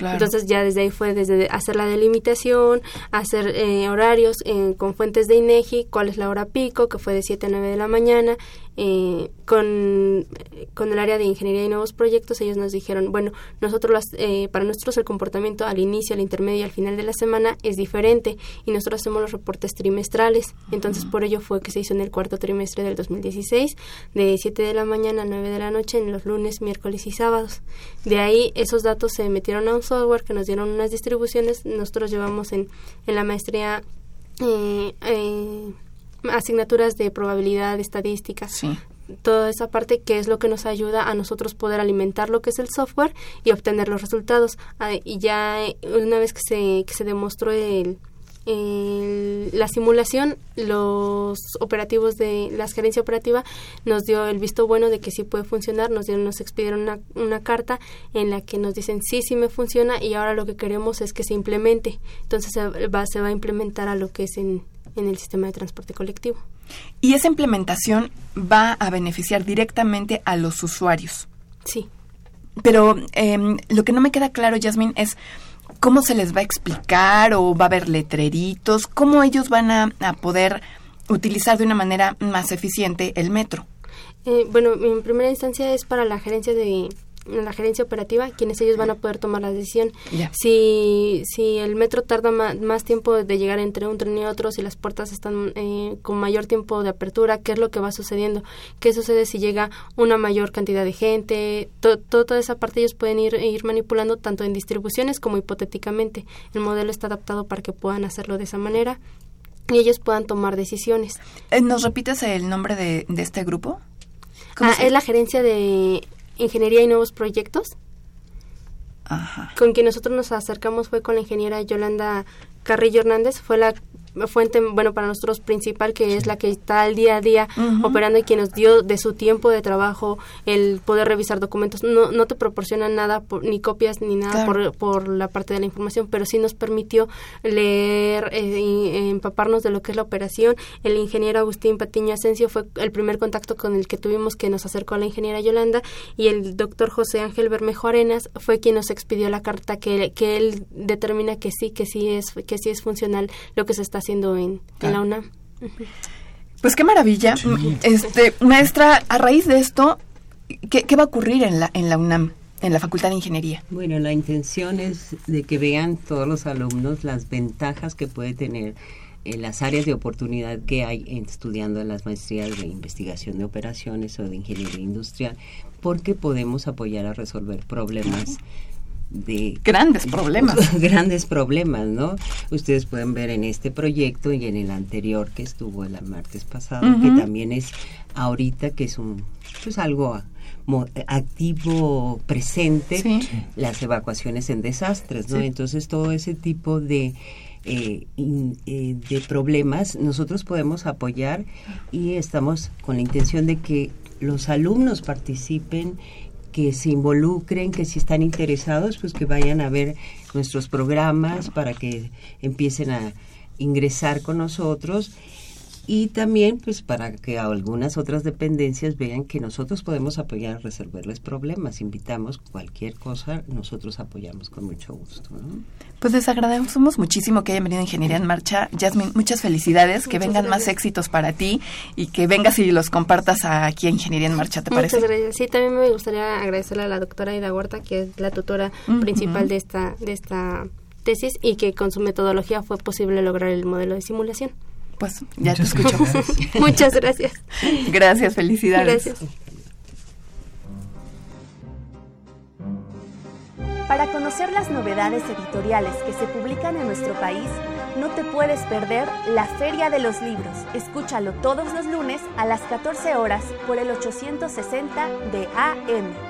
Entonces ya desde ahí fue desde hacer la delimitación, hacer eh, horarios eh, con fuentes de INEGI, cuál es la hora pico, que fue de 7 a 9 de la mañana, eh, con, con, el área de ingeniería y nuevos proyectos, ellos nos dijeron, bueno, nosotros las, eh, para nosotros el comportamiento al inicio, al intermedio y al final de la semana es diferente y nosotros hacemos los reportes trimestrales. Entonces, por ello fue que se hizo en el cuarto trimestre del 2016, de 7 de la mañana a 9 de la noche, en los lunes, miércoles y sábados. De ahí, esos datos se metieron a un software que nos dieron unas distribuciones. Nosotros llevamos en, en la maestría eh, eh, asignaturas de probabilidad, estadística, toda esa parte que es lo que nos ayuda a nosotros poder alimentar lo que es el software y obtener los resultados. Ah, y ya eh, una vez que se, que se demostró el, la simulación, los operativos de la gerencia operativa nos dio el visto bueno de que sí puede funcionar, nos dieron, nos expidieron una, una carta en la que nos dicen sí, sí me funciona y ahora lo que queremos es que se implemente. Entonces se va, se va a implementar a lo que es en, en el sistema de transporte colectivo. Y esa implementación va a beneficiar directamente a los usuarios. Sí. Pero em, lo que no me queda claro, Jasmine, es cómo se les va a explicar o va a haber letreritos, cómo ellos van a, poder utilizar de una manera más eficiente el metro. Eh, bueno, en primera instancia es para la gerencia de la gerencia operativa, quienes ellos van a poder tomar la decisión. Si, si el metro tarda más, tiempo de llegar entre un tren y otro, si las puertas están eh, con mayor tiempo de apertura, ¿qué es lo que va sucediendo? ¿Qué sucede si llega una mayor cantidad de gente? toda esa parte ellos pueden ir, ir manipulando tanto en distribuciones como hipotéticamente. El modelo está adaptado para que puedan hacerlo de esa manera y ellos puedan tomar decisiones. Eh, ¿Nos repites el nombre de, de este grupo? Ah, es la gerencia de Ingeniería y Nuevos Proyectos. Con quien nosotros nos acercamos fue con la ingeniera Yolanda Carrillo Hernández, fue la fuente, bueno, para nosotros principal, que es la que está al día a día operando y quien nos dio de su tiempo de trabajo el poder revisar documentos. No, no te proporciona nada, ni copias ni nada por, por, la parte de la información, pero sí nos permitió leer, eh, empaparnos de lo que es la operación. El ingeniero Agustín Patiño Asensio fue el primer contacto con el que tuvimos que nos acercó a la ingeniera Yolanda y el doctor José Ángel Bermejo Arenas fue quien nos expidió la carta que, que él determina que sí, que sí es, que sí es funcional lo que se está haciendo en, la UNAM. Pues qué maravilla. Este, maestra, a raíz de esto, ¿qué, va a ocurrir en la, en la UNAM? en la Facultad de Ingeniería? Bueno, la intención es de que vean todos los alumnos las ventajas que puede tener en eh, las áreas de oportunidad que hay estudiando en las maestrías de investigación de operaciones o de ingeniería industrial, porque podemos apoyar a resolver problemas de grandes problemas. [LAUGHS] grandes problemas, ¿no? Ustedes pueden ver en este proyecto y en el anterior que estuvo el martes pasado, que también es ahorita que es un pues algo activo presente las evacuaciones en desastres, ¿no? Entonces todo ese tipo de eh, eh, de problemas nosotros podemos apoyar y estamos con la intención de que los alumnos participen que se involucren, que si están interesados, pues que vayan a ver nuestros programas para que empiecen a ingresar con nosotros y también pues para que algunas otras dependencias vean que nosotros podemos apoyar a resolverles problemas. Invitamos cualquier cosa, nosotros apoyamos con mucho gusto. Pues les agradecemos muchísimo que hayan venido a Ingeniería en Marcha. Jasmine, muchas felicidades, que vengan más éxitos para ti y que vengas y los compartas aquí a Ingeniería en Marcha, ¿te parece? Muchas gracias. Sí, también me gustaría agradecerle a la doctora Ida Huerta, que es la tutora principal de esta, de esta tesis y que con su metodología fue posible lograr el modelo de simulación. Pues ya te escucho. [LAUGHS] Muchas gracias. Gracias, felicidades. Gracias. Para conocer las novedades editoriales que se publican en nuestro país, no te puedes perder la Feria de los Libros. Escúchalo todos los lunes a las 14 horas por el 860 de AM.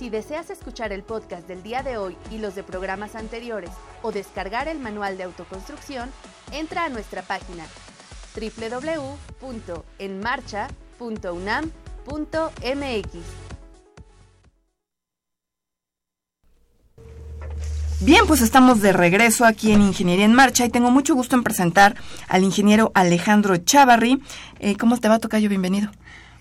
Si deseas escuchar el podcast del día de hoy y los de programas anteriores o descargar el manual de autoconstrucción, entra a nuestra página www.enmarcha.unam.mx. Bien, pues estamos de regreso aquí en Ingeniería en Marcha y tengo mucho gusto en presentar al ingeniero Alejandro Chavarri. Eh, ¿Cómo te va, Tocayo? Bienvenido.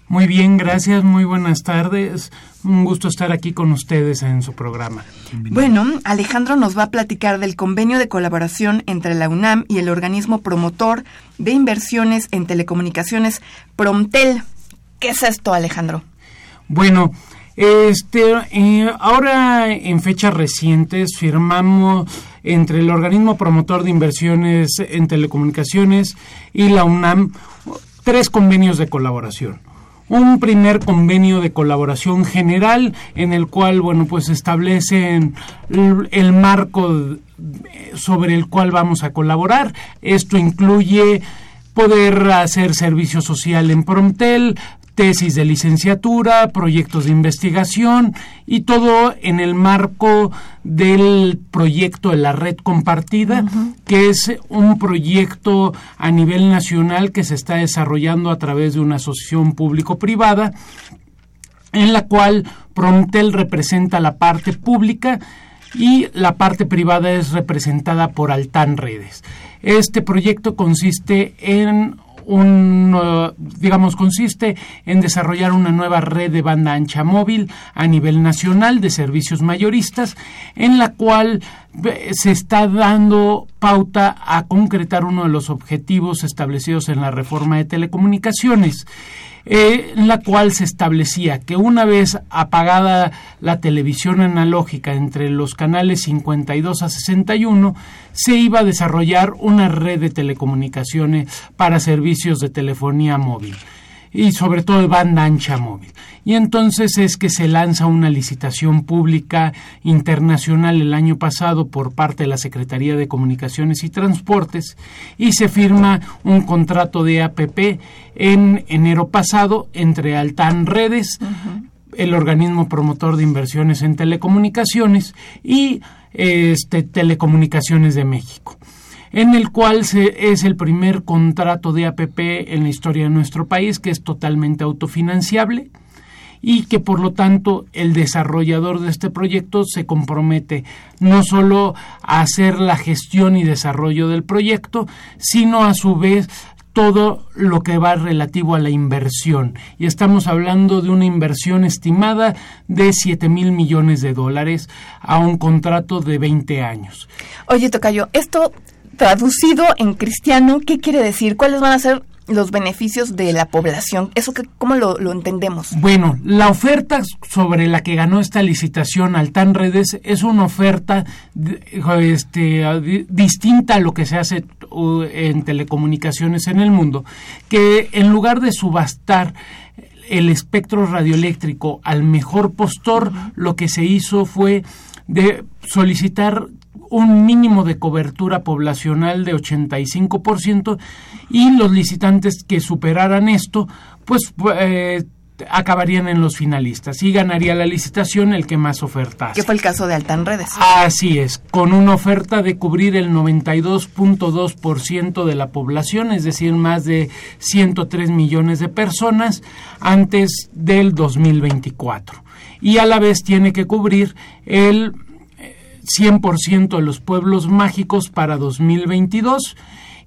Muy bien, gracias, muy buenas tardes. Un gusto estar aquí con ustedes en su programa. Bueno, Alejandro nos va a platicar del convenio de colaboración entre la UNAM y el organismo promotor de inversiones en telecomunicaciones Promtel. ¿Qué es esto, Alejandro? Bueno, este, eh, ahora en fechas recientes firmamos entre el organismo promotor de inversiones en telecomunicaciones y la UNAM tres convenios de colaboración un primer convenio de colaboración general en el cual, bueno, pues establecen el, marco sobre el cual vamos a colaborar. Esto incluye poder hacer servicio social en Promptel, tesis de licenciatura, proyectos de investigación y todo en el marco del proyecto de la red compartida, que es un proyecto a nivel nacional que se está desarrollando a través de una asociación público-privada, en la cual Promptel representa la parte pública y la parte privada es representada por Altan Redes. Este proyecto consiste en un, uh, digamos, consiste en desarrollar una nueva red de banda ancha móvil a nivel nacional de servicios mayoristas, en la cual eh, se está dando pauta a concretar uno de los objetivos establecidos en la reforma de telecomunicaciones eh, en la cual se establecía que una vez apagada la televisión analógica entre los canales 52 a 61, se iba a desarrollar una red de telecomunicaciones para servicios de telefonía móvil y sobre todo de banda ancha móvil. Y entonces es que se lanza una licitación pública internacional el año pasado por parte de la Secretaría de Comunicaciones y Transportes y se firma un contrato de APP en enero pasado entre Altan Redes, el organismo promotor de inversiones en telecomunicaciones y este, Telecomunicaciones de México en el cual se, es el primer contrato de APP en la historia de nuestro país que es totalmente autofinanciable y que por lo tanto el desarrollador de este proyecto se compromete no solo a hacer la gestión y desarrollo del proyecto, sino a su vez todo lo que va relativo a la inversión. Y estamos hablando de una inversión estimada de 7 mil millones de dólares a un contrato de 20 años. Oye, Tocayo, esto traducido en cristiano, ¿qué quiere decir? ¿Cuáles van a ser los beneficios de la población. ¿Eso que, cómo lo, lo entendemos? Bueno, la oferta sobre la que ganó esta licitación Altan Redes es una oferta este, distinta a lo que se hace en telecomunicaciones en el mundo, que en lugar de subastar el espectro radioeléctrico al mejor postor, lo que se hizo fue de solicitar un mínimo de cobertura poblacional de 85% y los licitantes que superaran esto, pues eh, acabarían en los finalistas y ganaría la licitación el que más ofertase. ¿Qué fue el caso de Altan Redes? Así es, con una oferta de cubrir el 92.2% de la población, es decir, más de 103 millones de personas antes del 2024. Y a la vez tiene que cubrir el 100% de los pueblos mágicos para 2022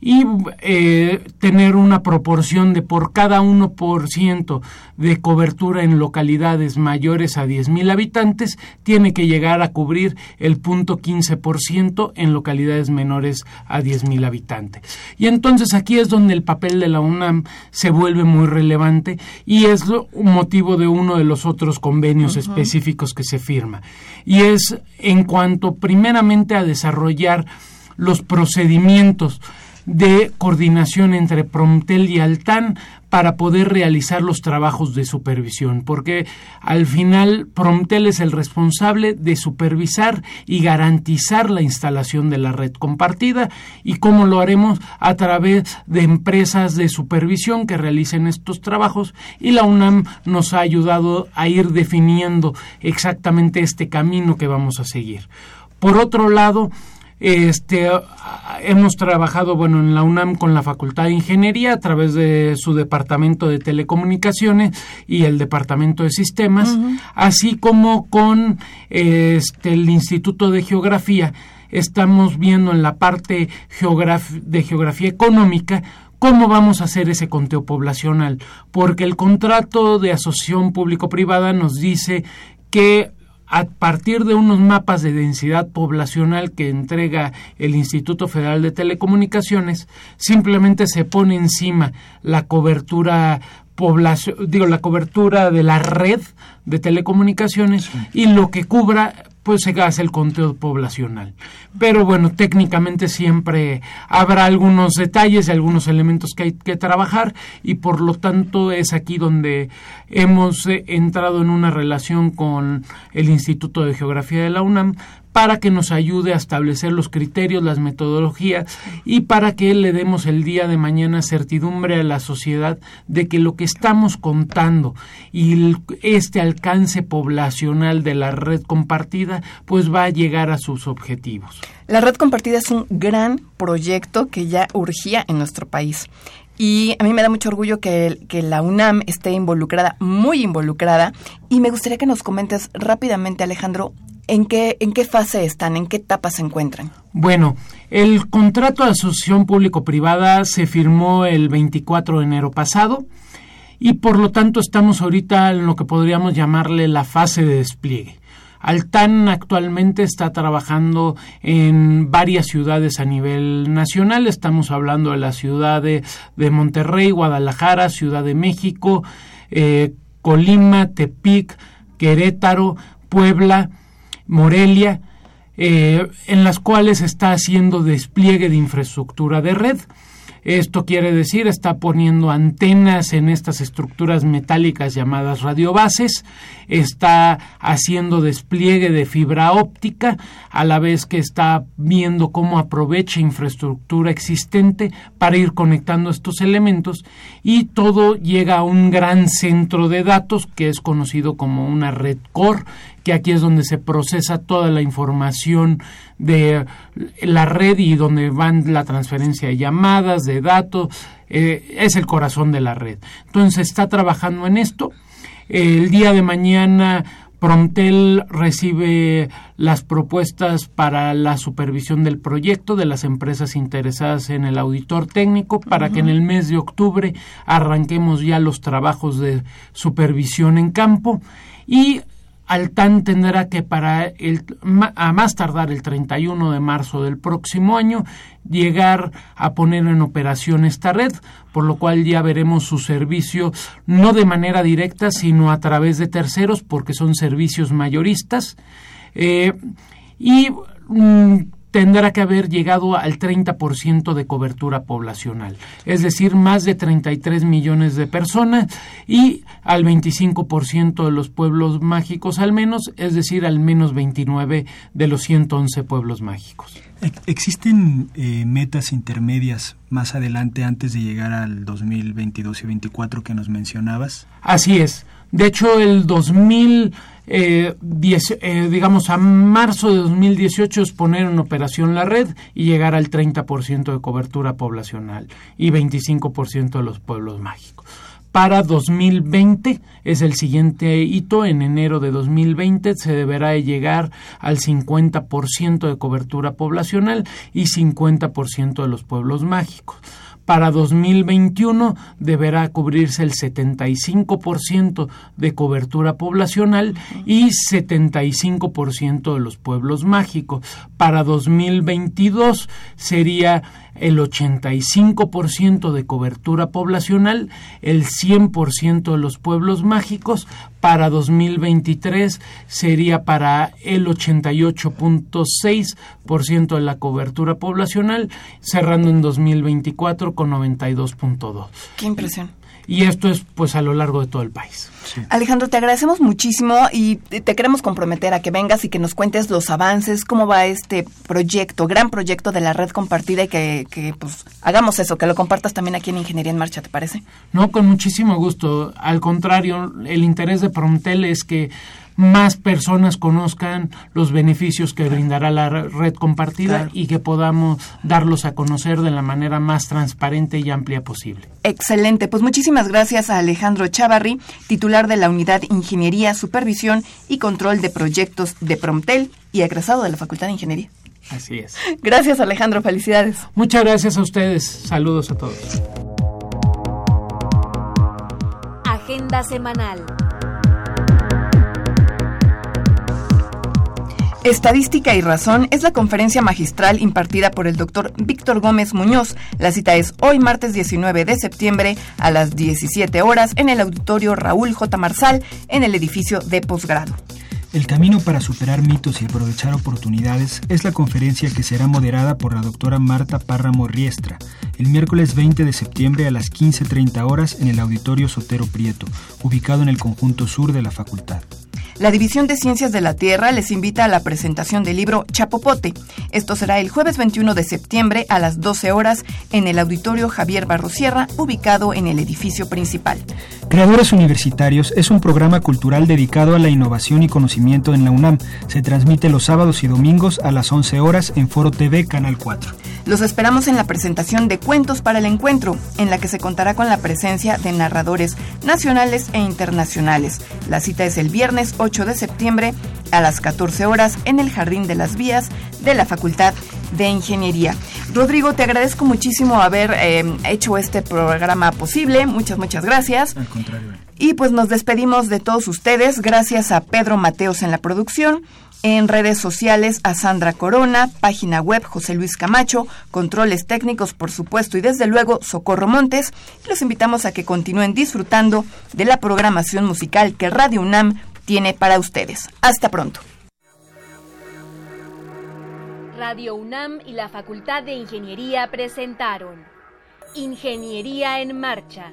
y eh, tener una proporción de por cada 1% de cobertura en localidades mayores a 10.000 habitantes, tiene que llegar a cubrir el punto 15% en localidades menores a 10.000 habitantes. Y entonces aquí es donde el papel de la UNAM se vuelve muy relevante y es un motivo de uno de los otros convenios específicos que se firma. Y es en cuanto primeramente a desarrollar los procedimientos de coordinación entre Promptel y Altan para poder realizar los trabajos de supervisión, porque al final Promptel es el responsable de supervisar y garantizar la instalación de la red compartida y cómo lo haremos a través de empresas de supervisión que realicen estos trabajos y la UNAM nos ha ayudado a ir definiendo exactamente este camino que vamos a seguir. Por otro lado, este, hemos trabajado, bueno, en la UNAM con la Facultad de Ingeniería a través de su departamento de telecomunicaciones y el departamento de sistemas, así como con este, el Instituto de Geografía. Estamos viendo en la parte de geografía económica ¿Cómo vamos a hacer ese conteo poblacional? Porque el contrato de asociación público-privada nos dice que a partir de unos mapas de densidad poblacional que entrega el Instituto Federal de Telecomunicaciones, simplemente se pone encima la cobertura población, digo, la cobertura de la red de telecomunicaciones y lo que cubra pues se hace el conteo poblacional. Pero bueno, técnicamente siempre habrá algunos detalles y algunos elementos que hay que trabajar y por lo tanto es aquí donde hemos eh, entrado en una relación con el Instituto de Geografía de la UNAM para que nos ayude a establecer los criterios, las metodologías y para que le demos el día de mañana certidumbre a la sociedad de que lo que estamos contando y este alcance poblacional de la red compartida pues va a llegar a sus objetivos. La red compartida es un gran proyecto que ya urgía en nuestro país. Y a mí me da mucho orgullo que, que, la UNAM esté involucrada, muy involucrada. Y me gustaría que nos comentes rápidamente, Alejandro, ¿En qué, ¿En qué fase están? ¿En qué etapa se encuentran? Bueno, el contrato de asociación público-privada se firmó el 24 de enero pasado y por lo tanto estamos ahorita en lo que podríamos llamarle la fase de despliegue. Altan actualmente está trabajando en varias ciudades a nivel nacional. Estamos hablando de la ciudad de, Monterrey, Guadalajara, Ciudad de México, eh, Colima, Tepic, Querétaro, Puebla, Morelia, eh, en las cuales está haciendo despliegue de infraestructura de red. Esto quiere decir, está poniendo antenas en estas estructuras metálicas llamadas radiobases, está haciendo despliegue de fibra óptica, a la vez que está viendo cómo aprovecha infraestructura existente para ir conectando estos elementos y todo llega a un gran centro de datos que es conocido como una red core que aquí es donde se procesa toda la información de la red y donde van la transferencia de llamadas, de datos, eh, es el corazón de la red. Entonces está trabajando en esto. El día de mañana Promptel recibe las propuestas para la supervisión del proyecto de las empresas interesadas en el auditor técnico para que en el mes de octubre arranquemos ya los trabajos de supervisión en campo y Altán tendrá que para el, a más tardar el 31 de marzo del próximo año llegar a poner en operación esta red, por lo cual ya veremos su servicio no de manera directa, sino a través de terceros, porque son servicios mayoristas. Eh, y mm, tendrá que haber llegado al 30% de cobertura poblacional, es decir, más de 33 millones de personas y al 25% de los pueblos mágicos al menos, es decir, al menos 29 de los 111 pueblos mágicos. ¿Existen eh, metas intermedias más adelante antes de llegar al 2022 y 2024 que nos mencionabas? Así es. De hecho, el 2000 eh, eh, digamos, a marzo de 2018 es poner en operación la red y llegar al 30% de cobertura poblacional y 25% de los pueblos mágicos. Para 2020 es el siguiente hito. En enero de 2020 se deberá llegar al 50% de cobertura poblacional y 50% de los pueblos mágicos. Para 2021 deberá cubrirse el 75% de cobertura poblacional y 75% de los pueblos mágicos. Para 2022 sería el 85% de cobertura poblacional, el 100% de los pueblos mágicos, para 2023 sería para el 88.6% de la cobertura poblacional, cerrando en 2024 con 92.2. Qué impresión y esto es pues a lo largo de todo el país. Alejandro, te agradecemos muchísimo y te queremos comprometer a que vengas y que nos cuentes los avances, cómo va este proyecto, gran proyecto de la red compartida y que, que pues hagamos eso, que lo compartas también aquí en Ingeniería en Marcha, ¿te parece? No, con muchísimo gusto. Al contrario, el interés de Promptel es que más personas conozcan los beneficios que brindará la red compartida y que podamos darlos a conocer de la manera más transparente y amplia posible. Excelente, pues muchísimas gracias a Alejandro Chavarri, titular de la Unidad Ingeniería, Supervisión y Control de Proyectos de Promptel y egresado de la Facultad de Ingeniería. Así es. Gracias Alejandro, felicidades. Muchas gracias a ustedes, saludos a todos. Agenda semanal. Estadística y Razón es la conferencia magistral impartida por el doctor Víctor Gómez Muñoz. La cita es hoy martes 19 de septiembre a las 17 horas en el auditorio Raúl J. Marsal en el edificio de posgrado. El camino para superar mitos y aprovechar oportunidades es la conferencia que será moderada por la doctora Marta Párramo Riestra el miércoles 20 de septiembre a las 15.30 horas en el auditorio Sotero Prieto, ubicado en el conjunto sur de la facultad. La División de Ciencias de la Tierra les invita a la presentación del libro Chapopote. Esto será el jueves 21 de septiembre a las 12 horas en el Auditorio Javier Barrosierra, ubicado en el edificio principal. Creadores Universitarios es un programa cultural dedicado a la innovación y conocimiento en la UNAM. Se transmite los sábados y domingos a las 11 horas en Foro TV Canal 4. Los esperamos en la presentación de Cuentos para el Encuentro, en la que se contará con la presencia de narradores nacionales e internacionales. La cita es el viernes 8 de septiembre a las 14 horas en el Jardín de las Vías de la Facultad de Ingeniería. Rodrigo, te agradezco muchísimo haber eh, hecho este programa posible. Muchas, muchas gracias. Al contrario. Y pues nos despedimos de todos ustedes. Gracias a Pedro Mateos en la producción. En redes sociales a Sandra Corona, página web José Luis Camacho, controles técnicos por supuesto y desde luego Socorro Montes. Los invitamos a que continúen disfrutando de la programación musical que Radio UNAM tiene para ustedes. Hasta pronto. Radio UNAM y la Facultad de Ingeniería presentaron Ingeniería en Marcha